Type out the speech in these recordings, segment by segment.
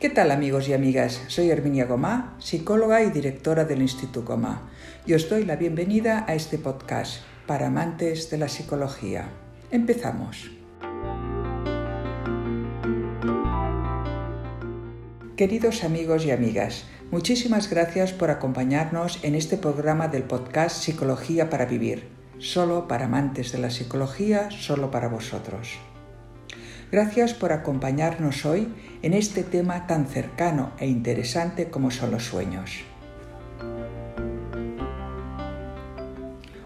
¿Qué tal amigos y amigas? Soy Herminia Gomá, psicóloga y directora del Instituto Gomá, y os doy la bienvenida a este podcast para amantes de la psicología. Empezamos. Queridos amigos y amigas, muchísimas gracias por acompañarnos en este programa del podcast Psicología para Vivir, solo para amantes de la psicología, solo para vosotros. Gracias por acompañarnos hoy en este tema tan cercano e interesante como son los sueños.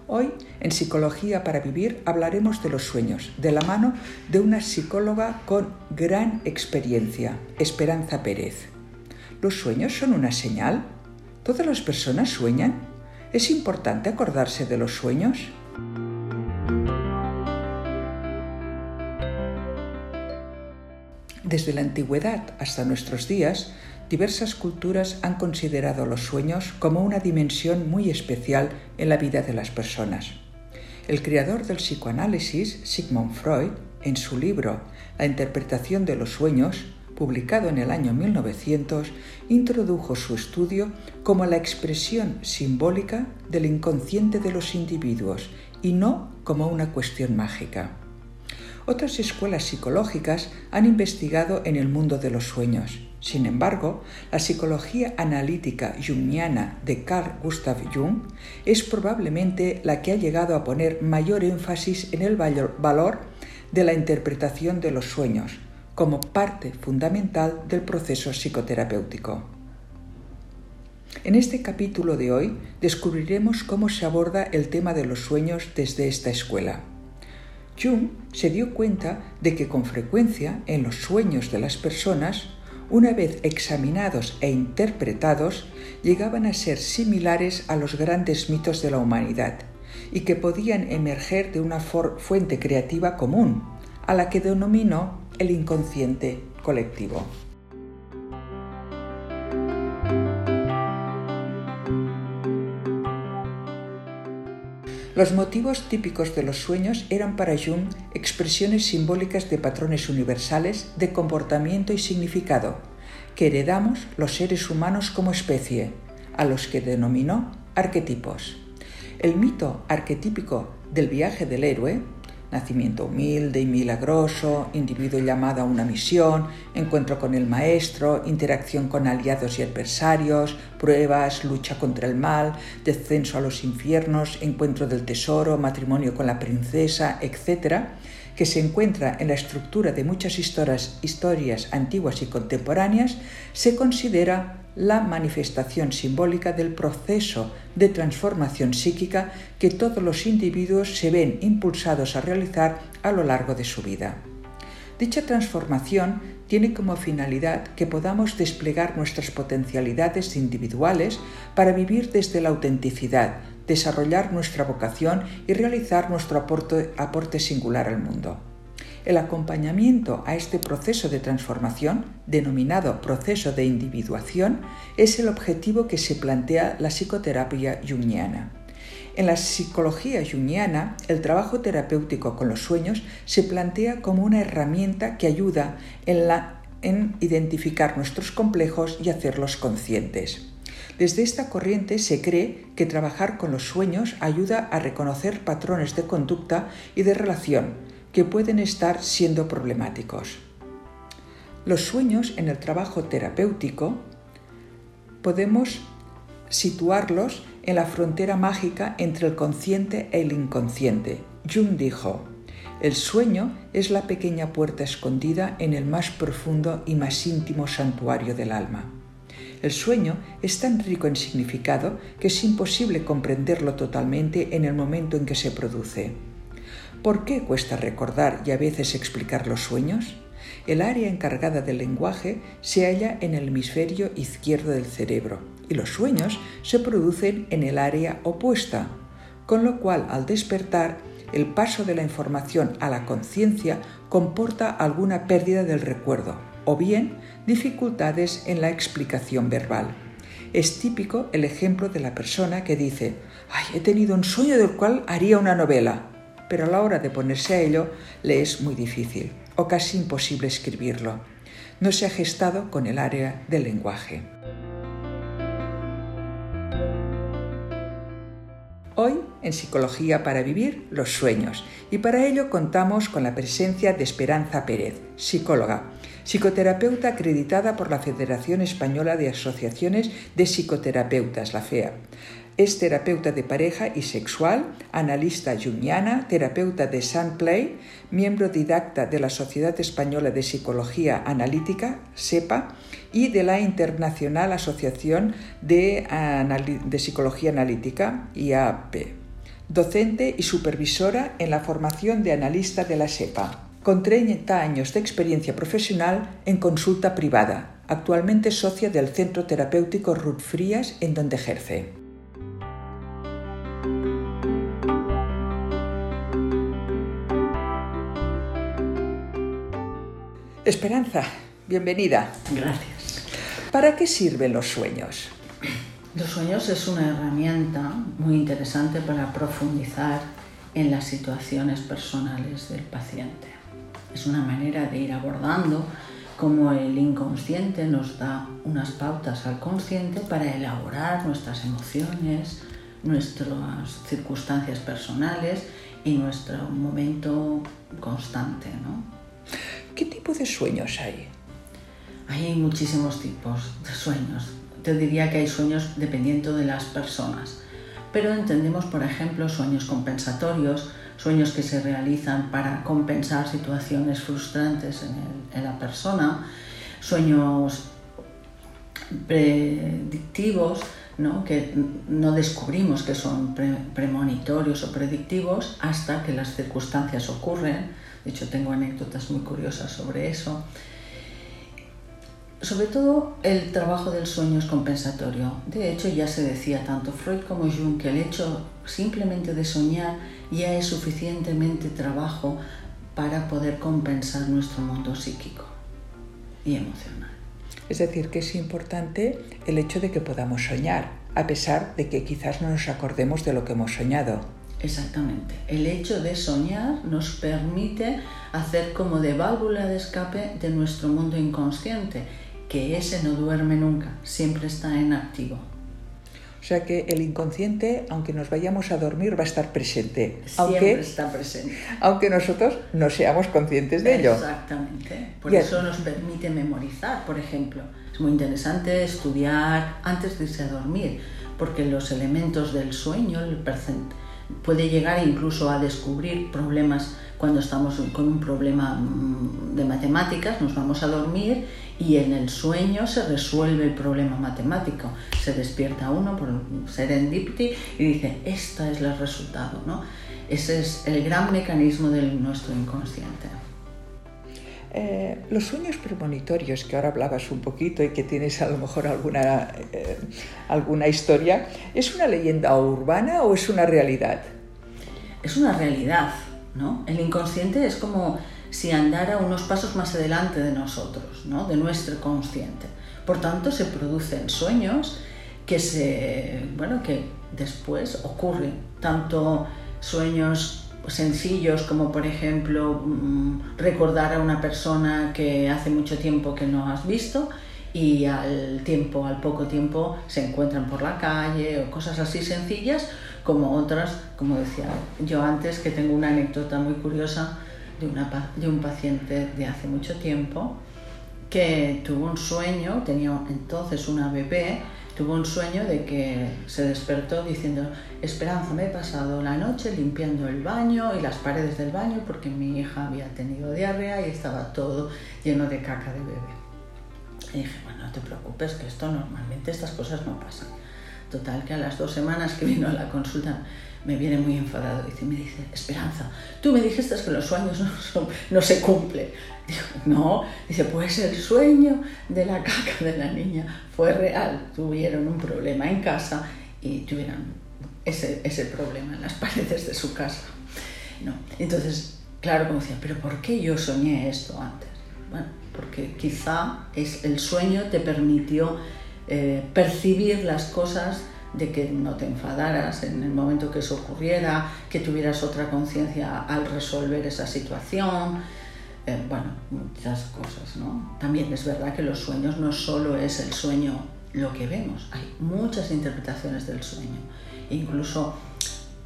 Hoy, en Psicología para Vivir, hablaremos de los sueños, de la mano de una psicóloga con gran experiencia, Esperanza Pérez. ¿Los sueños son una señal? ¿Todas las personas sueñan? ¿Es importante acordarse de los sueños? Desde la antigüedad hasta nuestros días, diversas culturas han considerado los sueños como una dimensión muy especial en la vida de las personas. El creador del psicoanálisis, Sigmund Freud, en su libro La interpretación de los sueños, publicado en el año 1900, introdujo su estudio como la expresión simbólica del inconsciente de los individuos y no como una cuestión mágica. Otras escuelas psicológicas han investigado en el mundo de los sueños. Sin embargo, la psicología analítica jungiana de Carl Gustav Jung es probablemente la que ha llegado a poner mayor énfasis en el valor de la interpretación de los sueños como parte fundamental del proceso psicoterapéutico. En este capítulo de hoy descubriremos cómo se aborda el tema de los sueños desde esta escuela. Jung se dio cuenta de que con frecuencia en los sueños de las personas, una vez examinados e interpretados, llegaban a ser similares a los grandes mitos de la humanidad y que podían emerger de una fuente creativa común, a la que denominó el inconsciente colectivo. Los motivos típicos de los sueños eran para Jung expresiones simbólicas de patrones universales de comportamiento y significado que heredamos los seres humanos como especie, a los que denominó arquetipos. El mito arquetípico del viaje del héroe nacimiento humilde y milagroso, individuo llamado a una misión, encuentro con el maestro, interacción con aliados y adversarios, pruebas, lucha contra el mal, descenso a los infiernos, encuentro del tesoro, matrimonio con la princesa, etc., que se encuentra en la estructura de muchas historias, historias antiguas y contemporáneas, se considera la manifestación simbólica del proceso de transformación psíquica que todos los individuos se ven impulsados a realizar a lo largo de su vida. Dicha transformación tiene como finalidad que podamos desplegar nuestras potencialidades individuales para vivir desde la autenticidad, desarrollar nuestra vocación y realizar nuestro aporte, singular al mundo. El acompañamiento a este proceso de transformación, denominado proceso de individuación, es el objetivo que se plantea la psicoterapia jungiana. En la psicología jungiana, el trabajo terapéutico con los sueños se plantea como una herramienta que ayuda en, en identificar nuestros complejos y hacerlos conscientes. Desde esta corriente se cree que trabajar con los sueños ayuda a reconocer patrones de conducta y de relación, que pueden estar siendo problemáticos. Los sueños en el trabajo terapéutico podemos situarlos en la frontera mágica entre el consciente y el inconsciente. Jung dijo, el sueño es la pequeña puerta escondida en el más profundo y más íntimo santuario del alma. El sueño es tan rico en significado que es imposible comprenderlo totalmente en el momento en que se produce. ¿Por qué cuesta recordar y a veces explicar los sueños? El área encargada del lenguaje se halla en el hemisferio izquierdo del cerebro y los sueños se producen en el área opuesta, con lo cual al despertar el paso de la información a la conciencia comporta alguna pérdida del recuerdo o bien dificultades en la explicación verbal. Es típico el ejemplo de la persona que dice, he tenido un sueño del cual haría una novela pero a la hora de ponerse a ello le es muy difícil. o casi imposible escribirlo. No se ha gestado con el área del lenguaje. Hoy, en Psicología para Vivir, los sueños, y para ello contamos con la presencia de Esperanza Pérez, psicóloga, psicoterapeuta acreditada por la Federación Española de Asociaciones de Psicoterapeutas, la FEA. Es terapeuta de pareja y sexual, analista jungiana, terapeuta de Sunplay, miembro didacta de la Sociedad Española de Psicología Analítica, SEPA, y de la Internacional Asociación de, de Psicología Analítica, IAP. Docente y supervisora en la formación de analista de la SEPA con 30 años de experiencia profesional en consulta privada, actualmente socia del Centro Terapéutico Ruth Frías, en donde ejerce. Esperanza, bienvenida. Gracias. ¿Para qué sirven los sueños? Los sueños es una herramienta muy interesante para profundizar en las situaciones personales del paciente. Es una manera de ir abordando cómo el inconsciente nos da unas pautas al consciente para elaborar nuestras emociones, nuestras circunstancias personales y nuestro momento constante. ¿no? ¿Qué tipo de sueños hay? Hay muchísimos tipos de sueños. Te diría que hay sueños dependiendo de las personas. Pero entendemos, por ejemplo, sueños compensatorios, sueños que se realizan para compensar situaciones frustrantes en, la persona, sueños predictivos, ¿no? que no descubrimos que son premonitorios o predictivos hasta que las circunstancias ocurren de hecho, tengo anécdotas muy curiosas sobre eso. Sobre todo el trabajo del sueño es compensatorio. De hecho, ya se decía tanto Freud como Jung que el hecho simplemente de soñar ya es suficientemente trabajo para poder compensar nuestro mundo psíquico y emocional. Es decir, que es importante el hecho de que podamos soñar, a pesar de que quizás no nos acordemos de lo que hemos soñado. Exactamente. El hecho de soñar nos permite hacer como de válvula de escape de nuestro mundo inconsciente, que ese no duerme nunca, siempre está en activo. O sea que el inconsciente, aunque nos vayamos a dormir, va a estar presente. Siempre aunque, está presente. Aunque nosotros no seamos conscientes de ello. Exactamente. Por eso nos permite memorizar, por ejemplo. Es muy interesante estudiar antes de irse a dormir, porque los elementos del sueño, el presente puede llegar incluso a descubrir problemas cuando estamos con un problema mm, de matemáticas, nos vamos a dormir y en el sueño se resuelve el problema matemático. Se despierta uno por serendipity y dice, este es el resultado. ¿no? Ese es el gran mecanismo de nuestro inconsciente. Eh, los sueños premonitorios, que ahora hablabas un poquito y que tienes a lo mejor alguna, eh, alguna historia, ¿es una leyenda urbana o es una realidad? Es una realidad, ¿no? El inconsciente es como si andara unos pasos más adelante de nosotros, ¿no? De nuestro consciente. Por tanto, se producen sueños que se, bueno, que después ocurren, tanto sueños sencillos como por ejemplo mm, recordar a una persona que hace mucho tiempo que no has visto y al tiempo, al poco tiempo se encuentran por la calle o cosas así sencillas como otras, como decía yo antes, que tengo una anécdota muy curiosa de, una, de un paciente de hace mucho tiempo que tuvo un sueño, tenía entonces una bebé tuvo un sueño de que se despertó diciendo, Esperanza, me he pasado la noche limpiando el baño y las paredes del baño porque mi hija había tenido diarrea y estaba todo lleno de caca de bebé. Y dije, bueno, no te preocupes, que esto normalmente estas cosas no pasan. Total, que a las dos semanas que vino a la consulta me viene muy enfadado y me dice, Esperanza, tú me dijiste que los sueños no, se cumplen. Digo, no, dice, pues el sueño de la caca de la niña fue real. Tuvieron un problema en casa y tuvieron ese, ese problema en las paredes de su casa. No. Entonces, claro, como decía, pero ¿por qué yo soñé esto antes? Bueno, porque quizá es, el sueño te permitió eh, percibir las cosas de que no te enfadaras en el momento que eso ocurriera, que tuvieras otra conciencia al resolver esa situación, eh, bueno, muchas cosas, ¿no? También es verdad que los sueños no solo es el sueño lo que vemos, hay muchas interpretaciones del sueño, incluso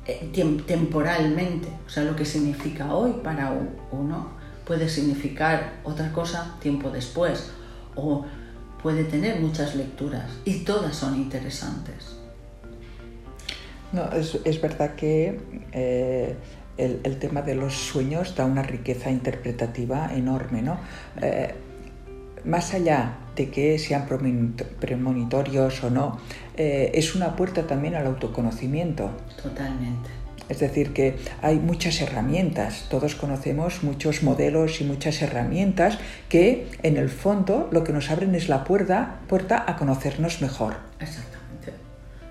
eh, temporalmente, o sea, lo que significa hoy para uno puede significar otra cosa tiempo después, o puede tener muchas lecturas y todas son interesantes. No, es, verdad que eh, el, tema de los sueños da una riqueza interpretativa enorme, ¿no? Eh, más allá de que sean premonitorios o no, eh, es una puerta también al autoconocimiento. Totalmente. Es decir, que hay muchas herramientas, todos conocemos muchos modelos y muchas herramientas que en el fondo lo que nos abren es la puerta, puerta a conocernos mejor. Exactamente.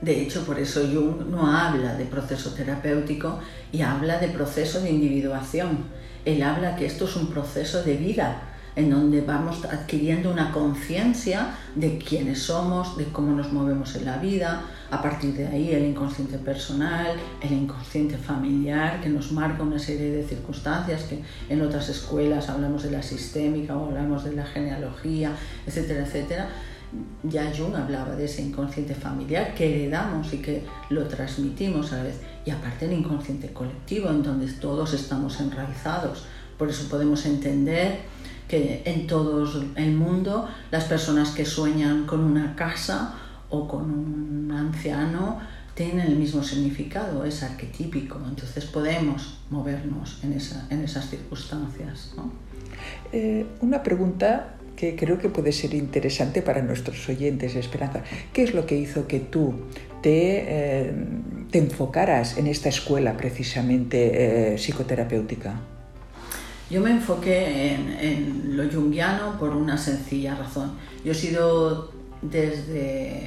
De hecho, por eso Jung no habla de proceso terapéutico y habla de proceso de individuación. Él habla que esto es un proceso de vida en donde vamos adquiriendo una conciencia de quiénes somos, de cómo nos movemos en la vida, a partir de ahí el inconsciente personal, el inconsciente familiar, que nos marca una serie de circunstancias que en otras escuelas hablamos de la sistémica o hablamos de la genealogía, etcétera, etcétera. Ya Jung hablaba de ese inconsciente familiar que heredamos y que lo transmitimos a la vez. Y aparte el inconsciente colectivo, en donde todos estamos enraizados. Por eso podemos entender que en todo el mundo las personas que sueñan con una casa o con un anciano tienen el mismo significado, es arquetípico, entonces podemos movernos en, esas circunstancias. Eh, una pregunta que creo que puede ser interesante para nuestros oyentes, Esperanza. ¿Qué es lo que hizo que tú te, eh, enfocaras en esta escuela precisamente eh, psicoterapéutica? Yo me enfoqué en, en, lo junguiano por una sencilla razón. Yo he sido desde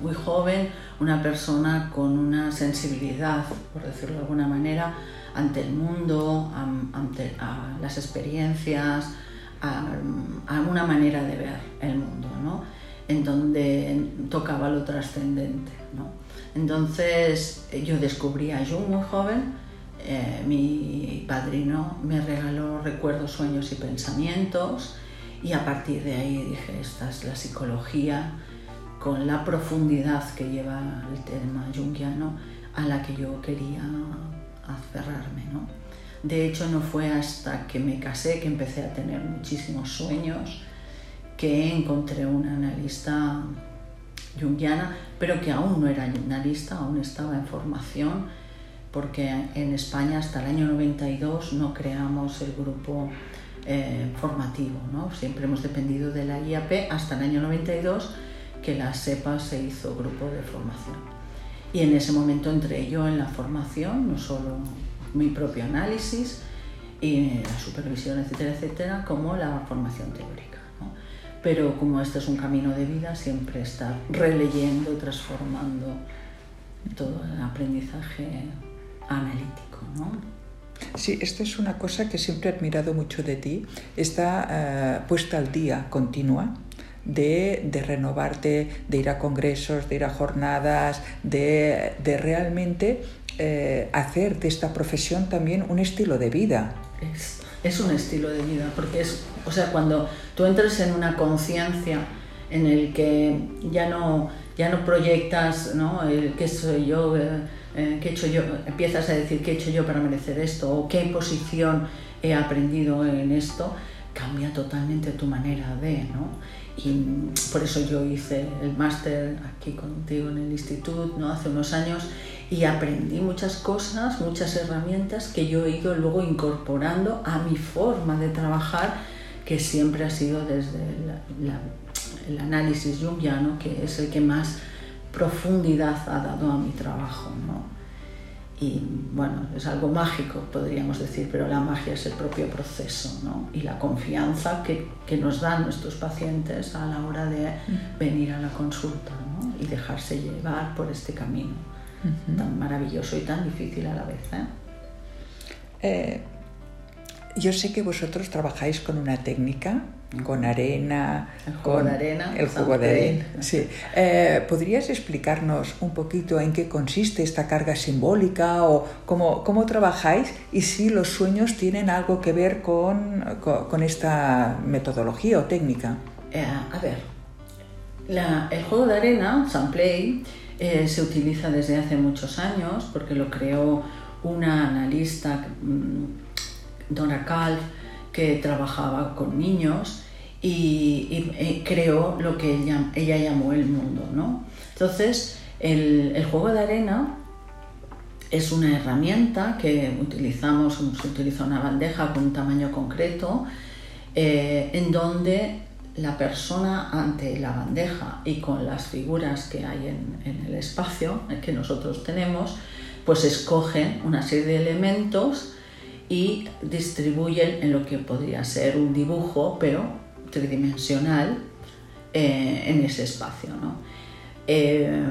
muy joven una persona con una sensibilidad, por decirlo de alguna manera, ante el mundo, ante las experiencias, a, una manera de ver el mundo, ¿no? en donde tocaba lo trascendente. ¿no? Entonces yo descubrí a Jung muy joven, eh, mi padrino me regaló recuerdos, sueños y pensamientos, y a partir de ahí dije, esta es la psicología con la profundidad que lleva el tema junguiano a la que yo quería aferrarme. ¿no? De hecho, no fue hasta que me casé que empecé a tener muchísimos sueños que encontré una analista junguiana, pero que aún no era analista, aún estaba en formación, porque en España hasta el año 92 no creamos el grupo eh, formativo. ¿no? Siempre hemos dependido de la IAP hasta el año 92 que la SEPA se hizo grupo de formación. Y en ese momento entré yo en la formación, no solo mi propio análisis y la supervisión, etcétera, etcétera, como la formación teórica. Pero como este es un camino de vida, siempre estar releyendo transformando todo el aprendizaje analítico. ¿no? Sí, esto es una cosa que siempre he admirado mucho de ti, esta eh, puesta al día continua. De, renovarte, de ir a congresos, de ir a jornadas, de, realmente eh, hacer de esta profesión también un estilo de vida. Es, un estilo de vida, porque es, o sea, cuando tú entras en una conciencia en el que ya no, ya no proyectas, ¿no? El, ¿Qué soy yo? Eh, eh, ¿qué he hecho yo? Empiezas a decir qué he hecho yo para merecer esto o qué posición he aprendido en esto, cambia totalmente tu manera de, ¿no? Y por eso yo hice el máster aquí contigo en el instituto, ¿no? Hace unos años y aprendí muchas cosas, muchas herramientas que yo he ido luego incorporando a mi forma de trabajar, que siempre ha sido desde el análisis jungiano, que es el que más profundidad ha dado a mi trabajo. Y bueno, es algo mágico, podríamos decir, pero la magia es el propio proceso ¿no? y la confianza que, que, nos dan nuestros pacientes a la hora de venir a la consulta ¿no? y dejarse llevar por este camino tan maravilloso y tan difícil a la vez. ¿eh? Eh, yo sé que vosotros trabajáis con una técnica con arena. El juego con de arena. El juego de arena. Sí. Eh, ¿Podrías explicarnos un poquito en qué consiste esta carga simbólica o cómo, cómo trabajáis y si los sueños tienen algo que ver con, con, con esta metodología o técnica? Eh, a ver, la, el juego de arena, Sunplay, eh, se utiliza desde hace muchos años porque lo creó una analista, mm, Donna Calf, que trabajaba con niños y, y, creó lo que ella, llamó el mundo. ¿no? Entonces, el, el, juego de arena es una herramienta que utilizamos, se utiliza una bandeja con un tamaño concreto, eh, en donde la persona ante la bandeja y con las figuras que hay en, en el espacio que nosotros tenemos, pues escogen una serie de elementos y distribuyen en lo que podría ser un dibujo, pero tridimensional, eh, en ese espacio. ¿no? Eh,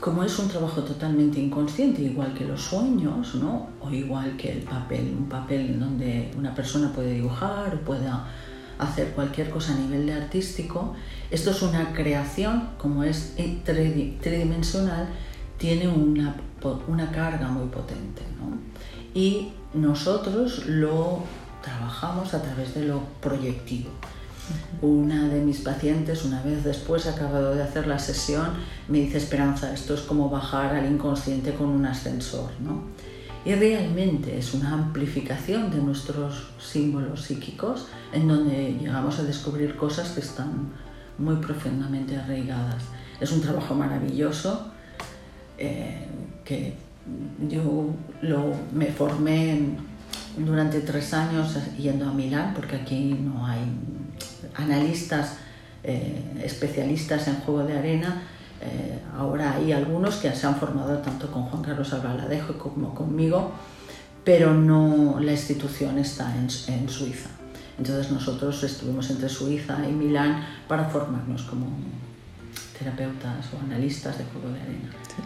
como es un trabajo totalmente inconsciente, igual que los sueños, ¿no? o igual que el papel, un papel en donde una persona puede dibujar o pueda hacer cualquier cosa a nivel de artístico, esto es una creación, como es tridimensional, tiene una, una carga muy potente. ¿no? Y nosotros lo trabajamos a través de lo proyectivo. Una de mis pacientes, una vez después, acabado de hacer la sesión, me dice, Esperanza, esto es como bajar al inconsciente con un ascensor, ¿no? Y realmente es una amplificación de nuestros símbolos psíquicos en donde llegamos a descubrir cosas que están muy profundamente arraigadas. Es un trabajo maravilloso eh, que yo lo, me formé durante tres años yendo a Milán, porque aquí no hay analistas eh, especialistas en juego de arena. Eh, ahora hay algunos que se han formado tanto con Juan Carlos Albaladejo como conmigo, pero no la institución está en, en Suiza. Entonces nosotros estuvimos entre Suiza y Milán para formarnos como terapeutas o analistas de juego de arena. Sí.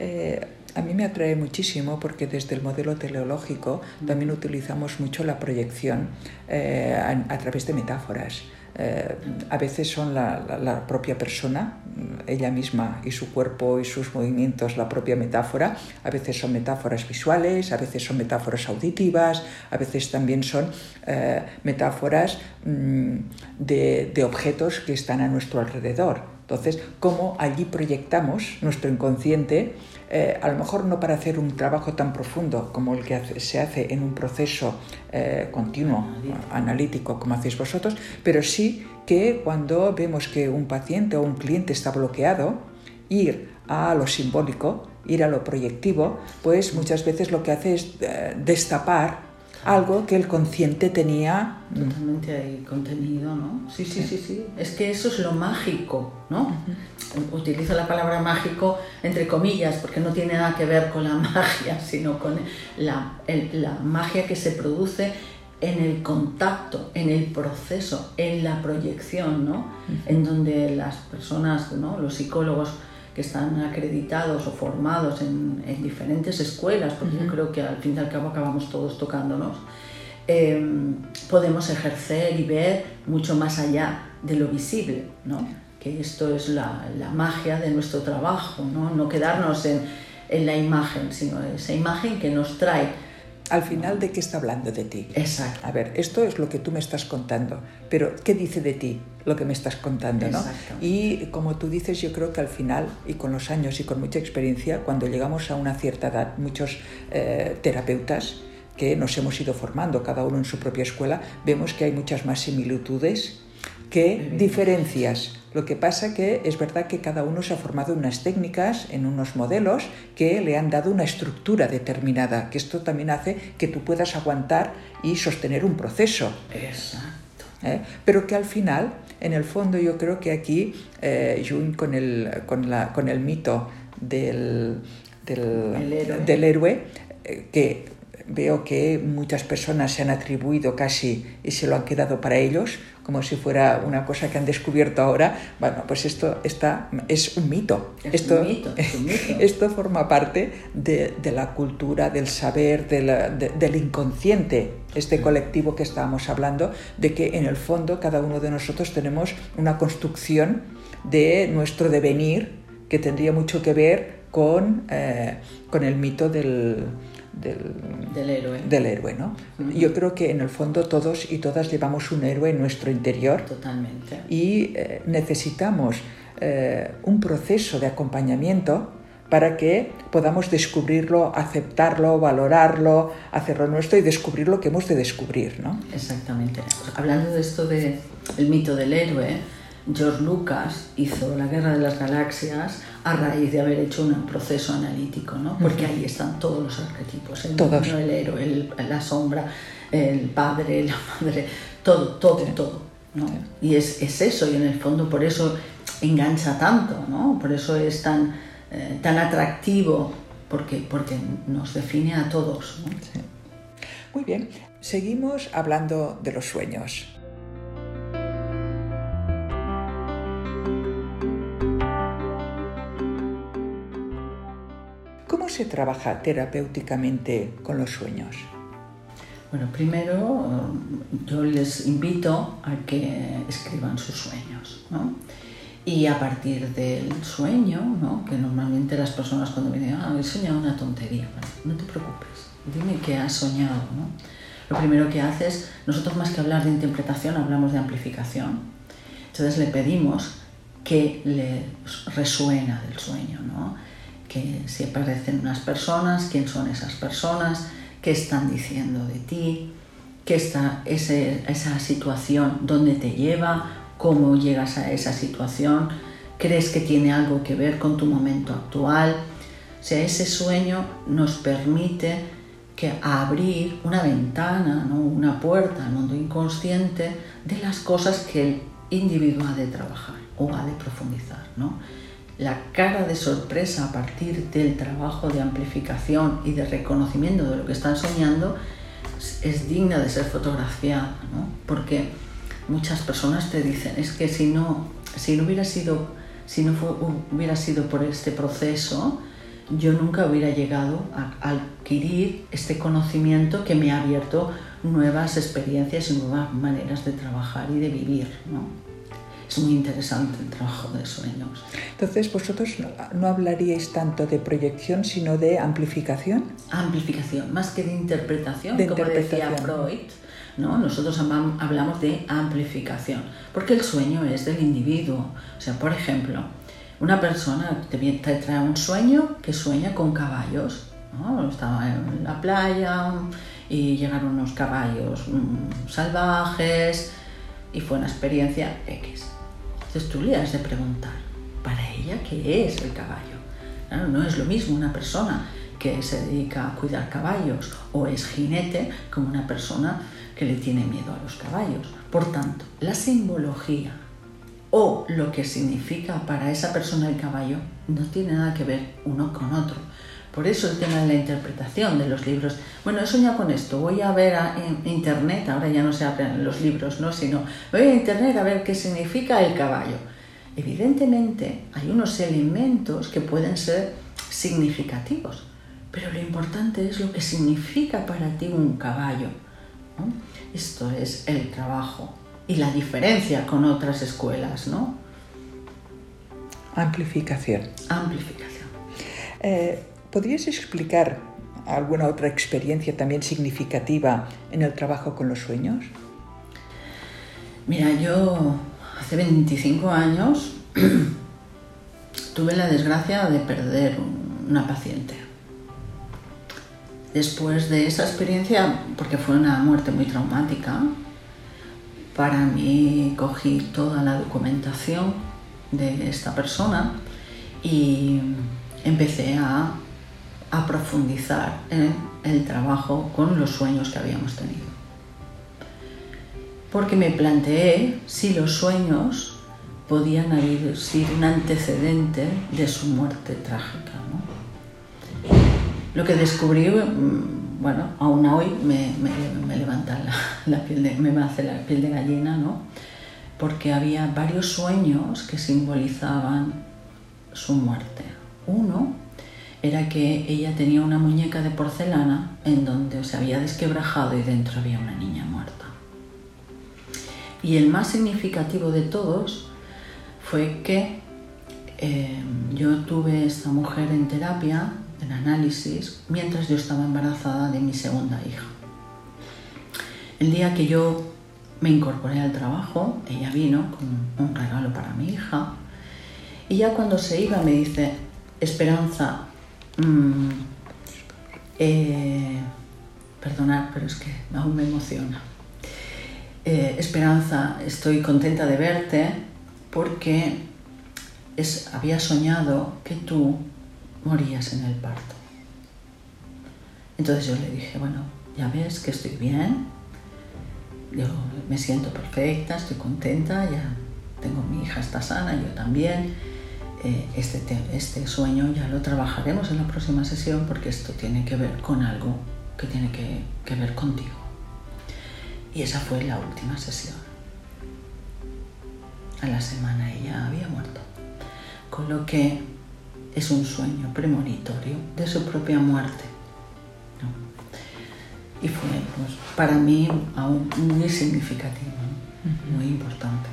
Eh, a mí me atrae muchísimo porque desde el modelo teleológico también utilizamos mucho la proyección eh, a, través de metáforas. Eh, a veces son la, propia persona, ella misma y su cuerpo y sus movimientos la propia metáfora, a veces son metáforas visuales, a veces son metáforas auditivas, a veces también son eh, metáforas de, de objetos que están a nuestro alrededor. Entonces, cómo allí proyectamos nuestro inconsciente, eh, a lo mejor no para hacer un trabajo tan profundo como el que hace, se hace en un proceso eh, continuo, analítico. analítico, como hacéis vosotros, pero sí que cuando vemos que un paciente o un cliente está bloqueado, ir a lo simbólico, ir a lo proyectivo, pues muchas veces lo que hace es eh, destapar algo que el consciente tenía totalmente ahí contenido, ¿no? Sí, sí, sí, sí. Es que eso es lo mágico, ¿no? Uh -huh. Utilizo la palabra mágico entre comillas porque no tiene nada que ver con la magia, sino con la, el, la magia que se produce en el contacto, en el proceso, en la proyección, ¿no? Uh -huh. En donde las personas, ¿no? Los psicólogos que están acreditados o formados en, en diferentes escuelas, porque uh -huh. yo creo que al fin y al cabo acabamos todos tocándonos, eh, podemos ejercer y ver mucho más allá de lo visible, ¿no? que esto es la, la magia de nuestro trabajo, no, no quedarnos en, en la imagen, sino esa imagen que nos trae al final de qué está hablando de ti. Exacto. A ver, esto es lo que tú me estás contando, pero ¿qué dice de ti lo que me estás contando? ¿no? Y como tú dices, yo creo que al final, y con los años y con mucha experiencia, cuando llegamos a una cierta edad, muchos eh, terapeutas que nos hemos ido formando, cada uno en su propia escuela, vemos que hay muchas más similitudes que diferencias. Lo que pasa que es verdad que cada uno se ha formado unas técnicas, en unos modelos que le han dado una estructura determinada, que esto también hace que tú puedas aguantar y sostener un proceso. Exacto. ¿Eh? Pero que al final, en el fondo, yo creo que aquí eh, Jung con el, con, la, con el mito del, del, el héroe, del héroe eh, que veo que muchas personas se han atribuido casi y se lo han quedado para ellos, como si fuera una cosa que han descubierto ahora. Bueno, pues esto está, es un mito. Es esto, un mito, es un mito. esto forma parte de, de la cultura, del saber, de la, de, del inconsciente, este colectivo que estábamos hablando, de que en el fondo cada uno de nosotros tenemos una construcción de nuestro devenir que tendría mucho que ver con, eh, con el mito del, del, del héroe. Del héroe ¿no? Uh -huh. Yo creo que en el fondo todos y todas llevamos un héroe en nuestro interior. Totalmente. Y eh, necesitamos eh, un proceso de acompañamiento para que podamos descubrirlo, aceptarlo, valorarlo, hacerlo nuestro y descubrir lo que hemos de descubrir, ¿no? Exactamente. Hablando de esto del de mito del héroe, George Lucas hizo La Guerra de las Galaxias a raíz de haber hecho un proceso analítico, ¿no? Porque ahí están todos los arquetipos, el todos. niño, el héroe, el, la sombra, el padre, la madre, todo, todo, sí. todo, ¿no? Sí. Y es, es, eso, y en el fondo por eso engancha tanto, ¿no? Por eso es tan, eh, tan atractivo, porque, porque nos define a todos, ¿no? sí. Muy bien, seguimos hablando de los sueños. Se trabaja terapéuticamente con los sueños? Bueno, primero yo les invito a que escriban sus sueños, ¿no? Y a partir del sueño, ¿no? que normalmente las personas cuando vienen, ah, he soñado una tontería, bueno, no te preocupes, dime qué has soñado. ¿no? Lo primero que haces, nosotros más que hablar de interpretación, hablamos de amplificación. Entonces le pedimos que le resuena del sueño, ¿no? Que si aparecen unas personas, quién son esas personas, qué están diciendo de ti, qué está ese, esa situación, dónde te lleva, cómo llegas a esa situación, crees que tiene algo que ver con tu momento actual. O sea, ese sueño nos permite que abrir una ventana, ¿no? una puerta al mundo inconsciente de las cosas que el individuo ha de trabajar o ha de profundizar. ¿no? La cara de sorpresa a partir del trabajo de amplificación y de reconocimiento de lo que están soñando es digna de ser fotografiada, ¿no? porque muchas personas te dicen, es que si no, si no hubiera sido, si no fue, hubiera sido por este proceso, yo nunca hubiera llegado a adquirir este conocimiento que me ha abierto nuevas experiencias y nuevas maneras de trabajar y de vivir. ¿no? Es muy interesante el trabajo de sueños. Entonces, vosotros no hablaríais tanto de proyección, sino de amplificación. Amplificación, más que de interpretación, de como interpretación. decía Freud. ¿no? Nosotros hablamos de amplificación, porque el sueño es del individuo. O sea, por ejemplo, una persona te, te trae un sueño que sueña con caballos. ¿no? Estaba en la playa y llegaron unos caballos mmm, salvajes y fue una experiencia X. Entonces tú le has de preguntar, ¿para ella qué es el caballo? No es lo mismo una persona que se dedica a cuidar caballos o es jinete como una persona que le tiene miedo a los caballos. Por tanto, la simbología o lo que significa para esa persona el caballo no tiene nada que ver uno con otro. Por eso el tema de la interpretación de los libros. Bueno, he soñado con esto, voy a ver a, en internet, ahora ya no se abren los libros, ¿no? sino voy a internet a ver qué significa el caballo. Evidentemente hay unos elementos que pueden ser significativos, pero lo importante es lo que significa para ti un caballo. ¿no? Esto es el trabajo y la diferencia con otras escuelas, ¿no? Amplificación. Amplificación. Eh, ¿Podrías explicar alguna otra experiencia también significativa en el trabajo con los sueños? Mira, yo hace 25 años tuve la desgracia de perder una paciente. Después de esa experiencia, porque fue una muerte muy traumática, para mí cogí toda la documentación de esta persona y empecé a a profundizar en el trabajo con los sueños que habíamos tenido. Porque me planteé si los sueños podían haber sido un antecedente de su muerte trágica. ¿no? Lo que descubrí bueno, aún hoy me, me, levanta la, piel de, me hace la piel de gallina, ¿no? Porque había varios sueños que simbolizaban su muerte. Uno era que ella tenía una muñeca de porcelana en donde se había desquebrajado y dentro había una niña muerta. Y el más significativo de todos fue que eh, yo tuve esta mujer en terapia en análisis mientras yo estaba embarazada de mi segunda hija. El día que yo me incorporé al trabajo, ella vino con un regalo para mi hija y ya cuando se iba me dice, Esperanza, mmm, eh, perdonad, pero es que aún me emociona. Eh, Esperanza, estoy contenta de verte porque es, había soñado que tú morías en el parto. Entonces yo le dije, bueno, ya ves que estoy bien, yo me siento perfecta, estoy contenta, ya tengo mi hija está sana, yo también. Eh, este, este sueño ya lo trabajaremos en la próxima sesión porque esto tiene que ver con algo que tiene que, que ver contigo. Y esa fue la última sesión. A la semana ella había muerto. Con lo que es un sueño premonitorio de su propia muerte. Y fue pues, para mí aún muy significativo, muy importante,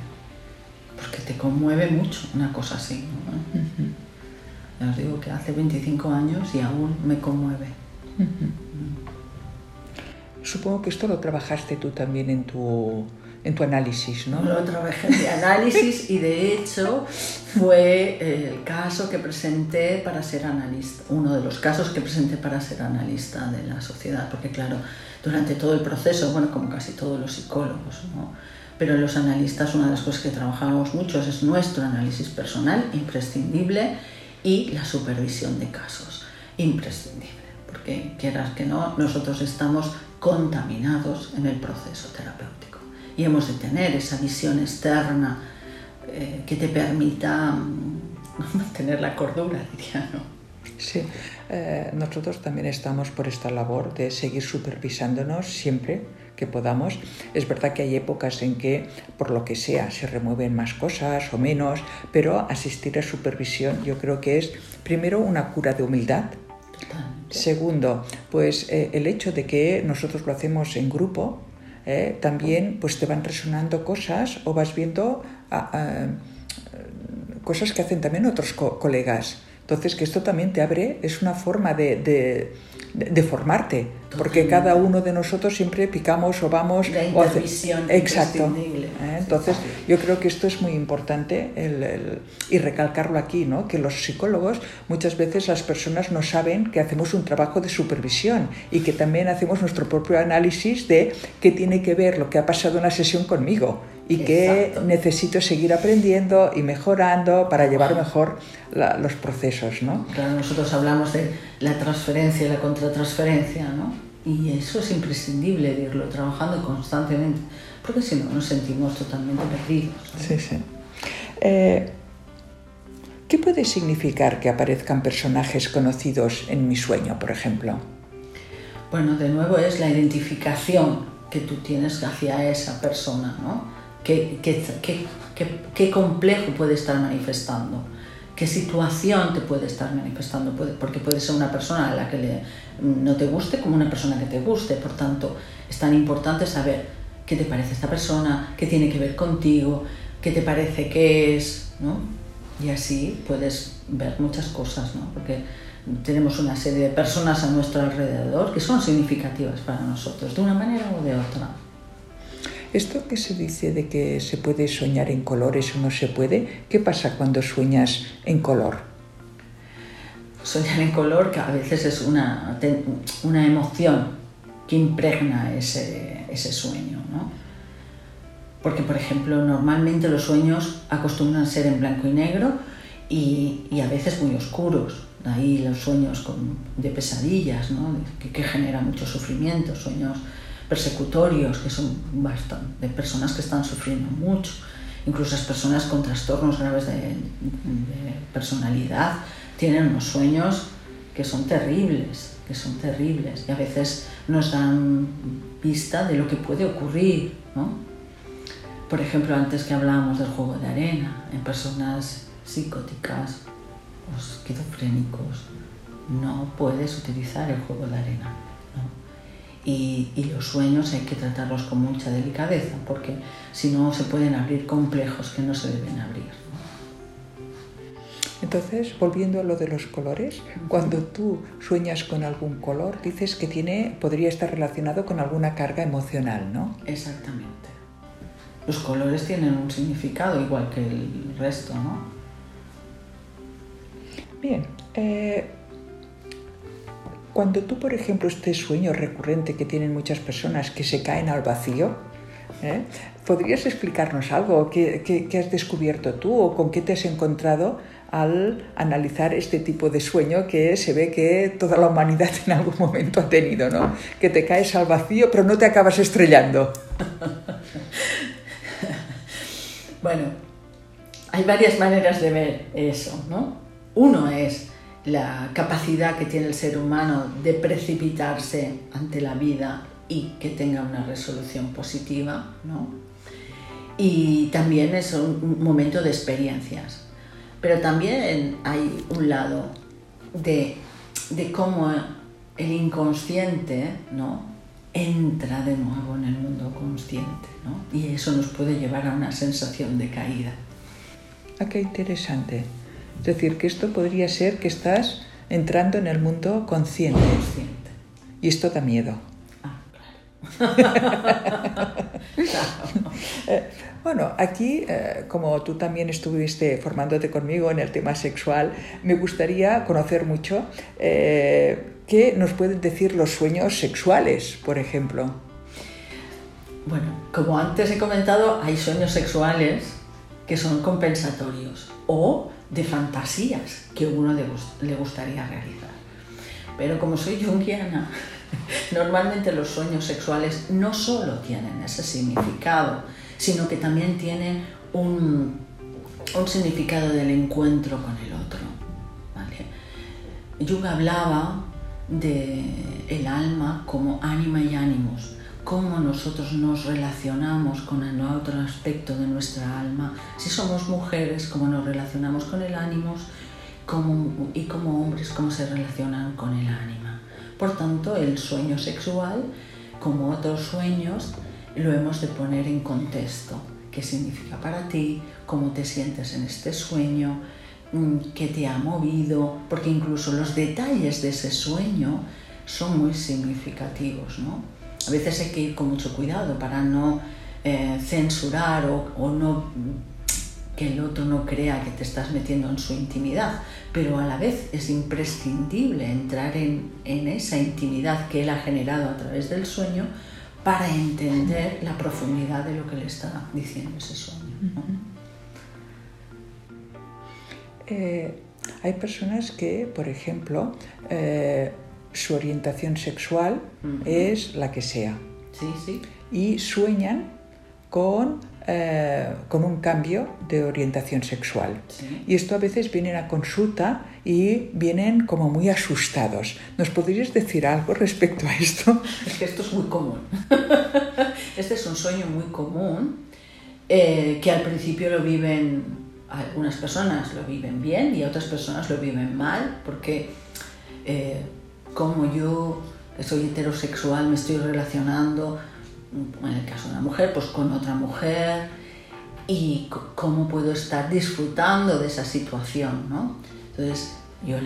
porque te conmueve mucho una cosa así. ¿no? os digo que hace 25 años y aún me conmueve. Supongo que esto lo trabajaste tú también en tu en tu análisis, ¿no? Lo trabajé en mi análisis y de hecho fue el caso que presenté para ser analista, uno de los casos que presenté para ser analista de la sociedad, porque claro, durante todo el proceso, bueno, como casi todos los psicólogos, ¿no? Pero los analistas una de las cosas que trabajamos mucho es nuestro análisis personal, imprescindible, y la supervisión de casos, imprescindible, porque quieras que no, nosotros estamos contaminados en el proceso terapéutico. Y hemos de tener esa visión externa eh, que te permita mm, mantener la cordura, diría, ¿no? Sí, eh, nosotros también estamos por esta labor de seguir supervisándonos siempre que podamos. Es verdad que hay épocas en que, por lo que sea, se remueven más cosas o menos, pero asistir a supervisión yo creo que es, primero, una cura de humildad. Segundo, pues eh, el hecho de que nosotros lo hacemos en grupo, ¿eh? también pues te van resonando cosas o vas viendo ah, ah, cosas que hacen también otros colegas. Entonces, que esto también te abre, es una forma de, de, formarte, porque cada uno de nosotros siempre picamos o vamos... La intervisión Exacto. ¿eh? Entonces, yo creo que esto es muy importante y recalcarlo aquí, ¿no? que los psicólogos muchas veces las personas no saben que hacemos un trabajo de supervisión y que también hacemos nuestro propio análisis de qué tiene que ver lo que ha pasado en la sesión conmigo y que necesito seguir aprendiendo y mejorando para llevar mejor los procesos. ¿no? Claro, nosotros hablamos de la transferencia y la contratransferencia, ¿no? y eso es imprescindible de irlo trabajando constantemente, porque si no nos sentimos totalmente perdidos. Sí, sí. Eh, ¿Qué puede significar que aparezcan personajes conocidos en mi sueño, por ejemplo? Bueno, de nuevo es la identificación que tú tienes hacia esa persona, ¿no? qué, qué, complejo puede estar manifestando, qué situación te puede estar manifestando, porque puede ser una persona a la que le, no te guste como una persona que te guste, por tanto es tan importante saber qué te parece esta persona, qué tiene que ver contigo, qué te parece que es, ¿no? Y así puedes ver muchas cosas, ¿no? Porque tenemos una serie de personas a nuestro alrededor que son significativas para nosotros, de una manera o de otra. Esto que se dice de que se puede soñar en colores o no se puede, ¿qué pasa cuando sueñas en color? Soñar en color que a veces es una, una emoción que impregna ese, ese sueño, ¿no? Porque, por ejemplo, normalmente los sueños acostumbran a ser en blanco y negro y, y a veces muy oscuros. ahí los sueños con, de pesadillas, ¿no? que, que genera mucho sufrimiento, sueños persecutorios, que son bastante, de personas que están sufriendo mucho, incluso las personas con trastornos graves de, personalidad tienen unos sueños que son terribles, que son terribles y a veces nos dan vista de lo que puede ocurrir, ¿no? Por ejemplo, antes que hablábamos del juego de arena, en personas psicóticas o esquizofrénicos, no puedes utilizar el juego de arena. Y, y, los sueños hay que tratarlos con mucha delicadeza, porque si no se pueden abrir complejos que no se deben abrir. Entonces, volviendo a lo de los colores, cuando tú sueñas con algún color, dices que tiene, podría estar relacionado con alguna carga emocional, ¿no? Exactamente. Los colores tienen un significado igual que el resto, ¿no? Bien. Eh, cuando tú, por ejemplo, este sueño recurrente que tienen muchas personas que se caen al vacío, ¿eh? ¿podrías explicarnos algo? ¿Qué, ¿Qué, has descubierto tú o con qué te has encontrado al analizar este tipo de sueño que se ve que toda la humanidad en algún momento ha tenido, ¿no? Que te caes al vacío pero no te acabas estrellando. bueno, hay varias maneras de ver eso, ¿no? Uno es la capacidad que tiene el ser humano de precipitarse ante la vida y que tenga una resolución positiva, ¿no? Y también es un momento de experiencias. Pero también hay un lado de, cómo el inconsciente ¿no? entra de nuevo en el mundo consciente ¿no? y eso nos puede llevar a una sensación de caída. Ah, qué interesante. Es decir, que esto podría ser que estás entrando en el mundo consciente. consciente. Y esto da miedo. Ah, claro. Eh, bueno, aquí, eh, como tú también estuviste formándote conmigo en el tema sexual, me gustaría conocer mucho eh, qué nos pueden decir los sueños sexuales, por ejemplo. Bueno, como antes he comentado, hay sueños sexuales que son compensatorios o de fantasías que uno le gustaría realizar. Pero como soy junguiana, normalmente los sueños sexuales no solo tienen ese significado, sino que también tiene un, significado del encuentro con el otro. ¿vale? Jung hablaba de el alma como ánima y ánimos, cómo nosotros nos relacionamos con el otro aspecto de nuestra alma, si somos mujeres, cómo nos relacionamos con el ánimo y como hombres, cómo se relacionan con el ánima. Por tanto, el sueño sexual, como otros sueños, lo hemos de poner en contexto. ¿Qué significa para ti? ¿Cómo te sientes en este sueño? Mm, ¿Qué te ha movido? Porque incluso los detalles de ese sueño son muy significativos, ¿no? A veces hay que ir con mucho cuidado para no eh, censurar o, no que el otro no crea que te estás metiendo en su intimidad, pero a la vez es imprescindible entrar en, en esa intimidad que él ha generado a través del sueño para entender la profundidad de lo que le está diciendo ese sueño. Eh, hay personas que, por ejemplo, eh, su orientación sexual es la que sea. Sí, sí. Y sueñan con eh, con un cambio de orientación sexual. Y esto a veces vienen a consulta y vienen como muy asustados. ¿Nos podrías decir algo respecto a esto? Es que esto es muy común. este es un sueño muy común eh, que al principio lo viven, algunas personas lo viven bien y otras personas lo viven mal porque eh, como yo soy heterosexual me estoy relacionando en el caso de una mujer, pues con otra mujer y cómo puedo estar disfrutando de esa situación, ¿no? Entonces, yo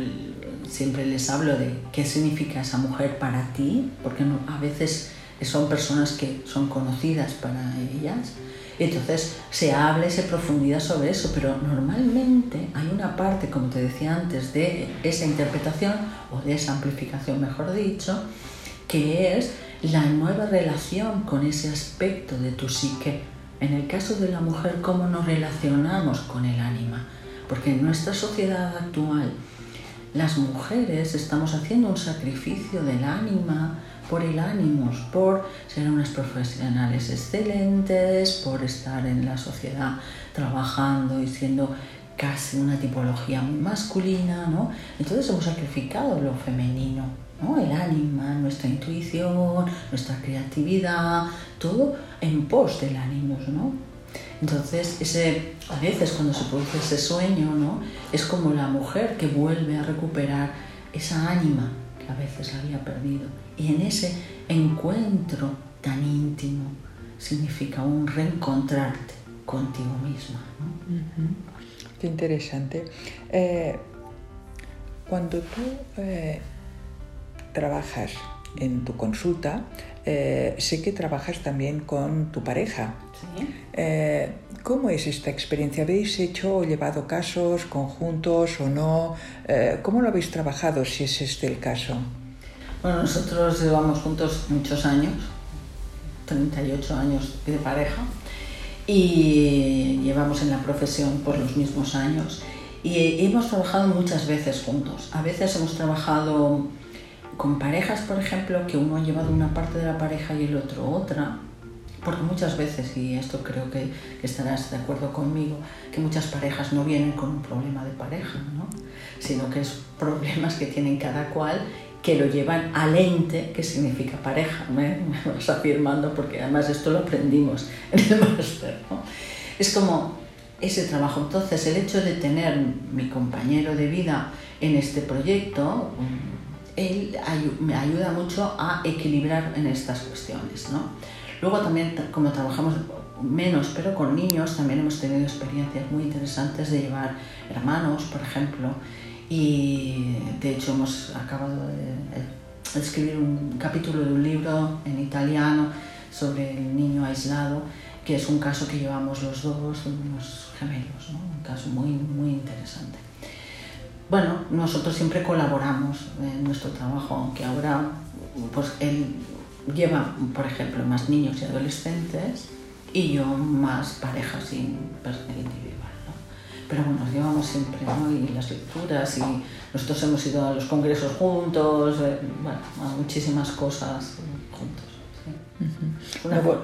siempre les hablo de qué significa esa mujer para ti, porque a veces son personas que son conocidas para ellas. Entonces se habla y se profundiza sobre eso, pero normalmente hay una parte, como te decía antes, de esa interpretación o de esa amplificación, mejor dicho, que es la nueva relación con ese aspecto de tu psique. En el caso de la mujer, cómo nos relacionamos con el ánima. Porque en nuestra sociedad actual, las mujeres estamos haciendo un sacrificio del ánima por el ánimo, por ser unas profesionales excelentes, por estar en la sociedad trabajando y siendo casi una tipología masculina, ¿no? Entonces hemos sacrificado lo femenino ¿no? El ánima, nuestra intuición, nuestra creatividad, todo en pos del ánimo, ¿no? Entonces, ese, a veces cuando se produce ese sueño, ¿no? Es como la mujer que vuelve a recuperar esa ánima a veces había perdido. Y en ese encuentro tan íntimo significa un reencontrarte contigo misma. Qué interesante. Eh, cuando tú eh, trabajas en tu consulta, eh, sé que trabajas también con tu pareja. ¿Sí? ¿Cómo es esta experiencia? ¿Habéis hecho o llevado casos conjuntos o no? ¿Cómo lo habéis trabajado si es este el caso? Bueno, nosotros llevamos juntos muchos años, 38 años de pareja y llevamos en la profesión por los mismos años y hemos trabajado muchas veces juntos. A veces hemos trabajado con parejas, por ejemplo, que uno ha llevado una parte de la pareja y el otro otra, porque muchas veces, y esto creo que, estarás de acuerdo conmigo, que muchas parejas no vienen con un problema de pareja, ¿no? sino que es problemas que tienen cada cual que lo llevan al ente que significa pareja. Me, vas afirmando porque además esto lo aprendimos en el máster. Es como ese trabajo. Entonces, el hecho de tener mi compañero de vida en este proyecto, él me ayuda mucho a equilibrar en estas cuestiones. ¿no? Luego también, como trabajamos menos, pero con niños, también hemos tenido experiencias muy interesantes de llevar hermanos, por ejemplo, y de hecho hemos acabado de escribir un capítulo de un libro en italiano sobre el niño aislado, que es un caso que llevamos los dos, unos gemelos, ¿no? un caso muy, muy interesante. Bueno, nosotros siempre colaboramos en nuestro trabajo, aunque ahora pues él lleva, por ejemplo, más niños y adolescentes y yo más parejas individuales. Pero bueno, nos llevamos siempre, ¿no? Y las lecturas, y nosotros hemos ido a los congresos juntos, eh, bueno, a muchísimas cosas juntos.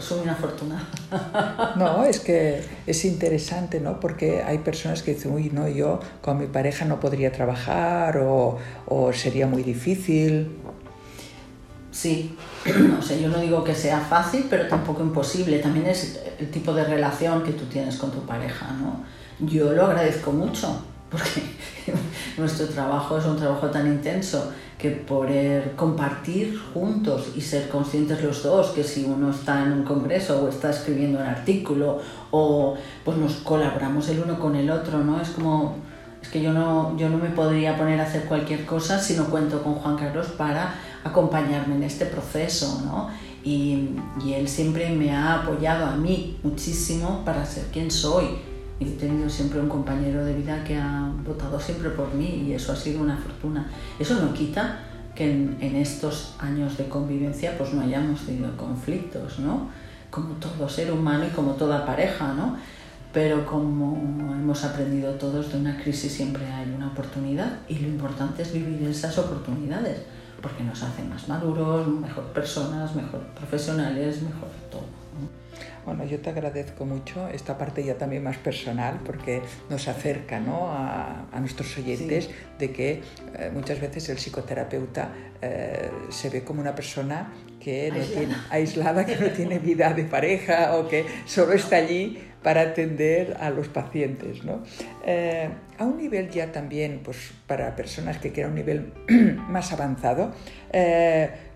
soy una fortuna. No, es que es interesante, ¿no? Porque hay personas que dicen, uy, no, yo con mi pareja no podría trabajar o, o sería muy difícil. Sí, o sea, yo no digo que sea fácil, pero tampoco imposible. También es el tipo de relación que tú tienes con tu pareja, ¿no? yo lo agradezco mucho porque nuestro trabajo es un trabajo tan intenso que poder compartir juntos y ser conscientes los dos que si uno está en un congreso o está escribiendo un artículo o pues nos colaboramos el uno con el otro, ¿no? Es como, es que yo no, yo no me podría poner a hacer cualquier cosa si no cuento con Juan Carlos para acompañarme en este proceso, ¿no? Y, y él siempre me ha apoyado a mí muchísimo para ser quien soy he tenido siempre un compañero de vida que ha votado siempre por mí y eso ha sido una fortuna. Eso no quita que en, estos años de convivencia pues no hayamos tenido conflictos, ¿no? Como todo ser humano y como toda pareja, ¿no? Pero como hemos aprendido todos, de una crisis siempre hay una oportunidad y lo importante es vivir esas oportunidades porque nos hacen más maduros, mejor personas, mejor profesionales, mejor todo. Bueno, yo te agradezco mucho esta parte ya también más personal porque nos acerca ¿no? a, a, nuestros oyentes de que eh, muchas veces el psicoterapeuta eh, se ve como una persona que no. Tiene, aislada, que no tiene vida de pareja o que solo está allí para atender a los pacientes. ¿no? Eh, a un nivel ya también, pues para personas que quieran un nivel más avanzado,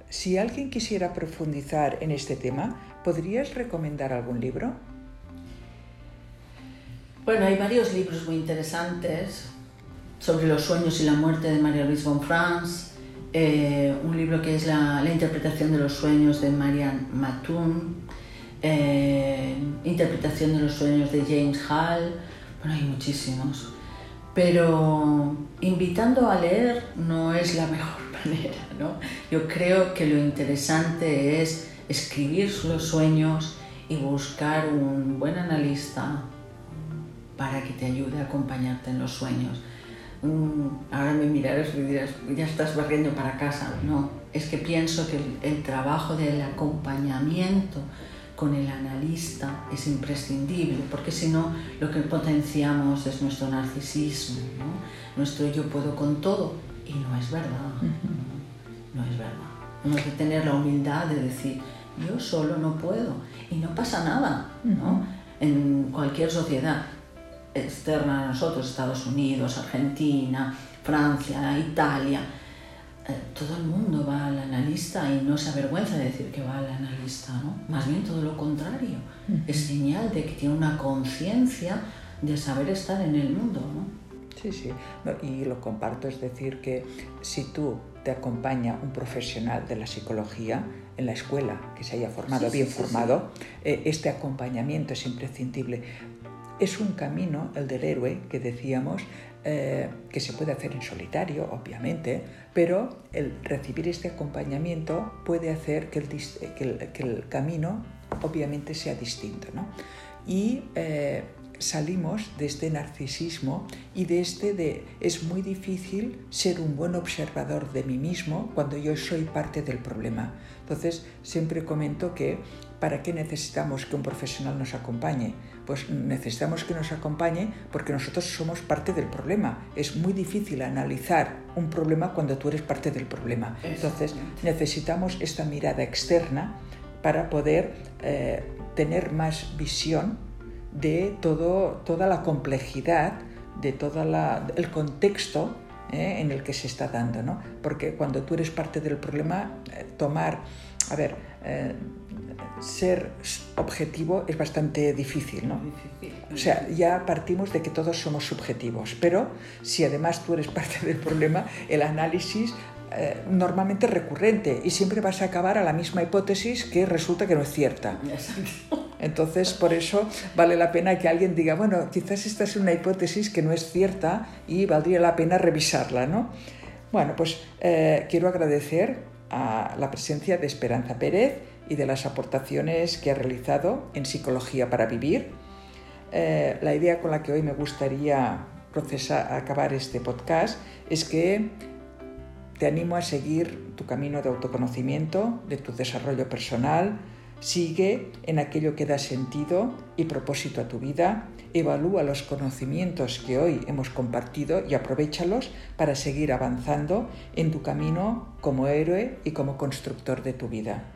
si alguien quisiera profundizar en este tema, ¿Podrías recomendar algún libro? Bueno, hay varios libros muy interesantes sobre los sueños y la muerte de María Luis von Franz, eh, un libro que es la, interpretación de los sueños de Marianne Matun, eh, interpretación de los sueños de James Hall, bueno, hay muchísimos. Pero invitando a leer no es la mejor manera, ¿no? Yo creo que lo interesante es escribir los sueños y buscar un buen analista para que te ayude a acompañarte en los sueños. Ahora me mirarás y dirás, ya estás barriendo para casa. No, es que pienso que el, trabajo del acompañamiento con el analista es imprescindible, porque si no, lo que potenciamos es nuestro narcisismo, nuestro yo puedo con todo, y no es verdad. no es verdad. Hemos que tener la humildad de decir, yo solo no puedo y no pasa nada, ¿no? En cualquier sociedad externa a nosotros, Estados Unidos, Argentina, Francia, Italia, eh, todo el mundo va al analista y no se avergüenza de decir que va al analista, ¿no? Más bien todo lo contrario. Es señal de que tiene una conciencia de saber estar en el mundo, ¿no? Sí, sí, y lo comparto, es decir, que si tú te acompaña un profesional de la psicología en la escuela, que se haya formado, bien formado, eh, este acompañamiento es imprescindible. Es un camino, el del héroe, que decíamos, eh, que se puede hacer en solitario, obviamente, pero el recibir este acompañamiento puede hacer que el, camino, obviamente, sea distinto. ¿no? Y eh, salimos de este narcisismo y de este de es muy difícil ser un buen observador de mí mismo cuando yo soy parte del problema. Entonces, siempre comento que ¿para qué necesitamos que un profesional nos acompañe? Pues necesitamos que nos acompañe porque nosotros somos parte del problema. Es muy difícil analizar un problema cuando tú eres parte del problema. Entonces, necesitamos esta mirada externa para poder eh, tener más visión de todo, toda la complejidad, de todo el contexto eh, en el que se está dando, ¿no? Porque cuando tú eres parte del problema, eh, tomar, a ver, ser objetivo es bastante difícil, ¿no? O sea, ya partimos de que todos somos subjetivos, pero si además tú eres parte del problema, el análisis normalmente es recurrente y siempre vas a acabar a la misma hipótesis que resulta que no es cierta. Entonces, por eso vale la pena que alguien diga, bueno, quizás esta es una hipótesis que no es cierta y valdría la pena revisarla, ¿no? Bueno, pues eh, quiero agradecer a la presencia de Esperanza Pérez y de las aportaciones que ha realizado en Psicología para Vivir. Eh, la idea con la que hoy me gustaría procesar, acabar este podcast es que te animo a seguir tu camino de autoconocimiento, de tu desarrollo personal, Sigue en aquello que da sentido y propósito a tu vida, evalúa los conocimientos que hoy hemos compartido y aprovechalos para seguir avanzando en tu camino como héroe y como constructor de tu vida.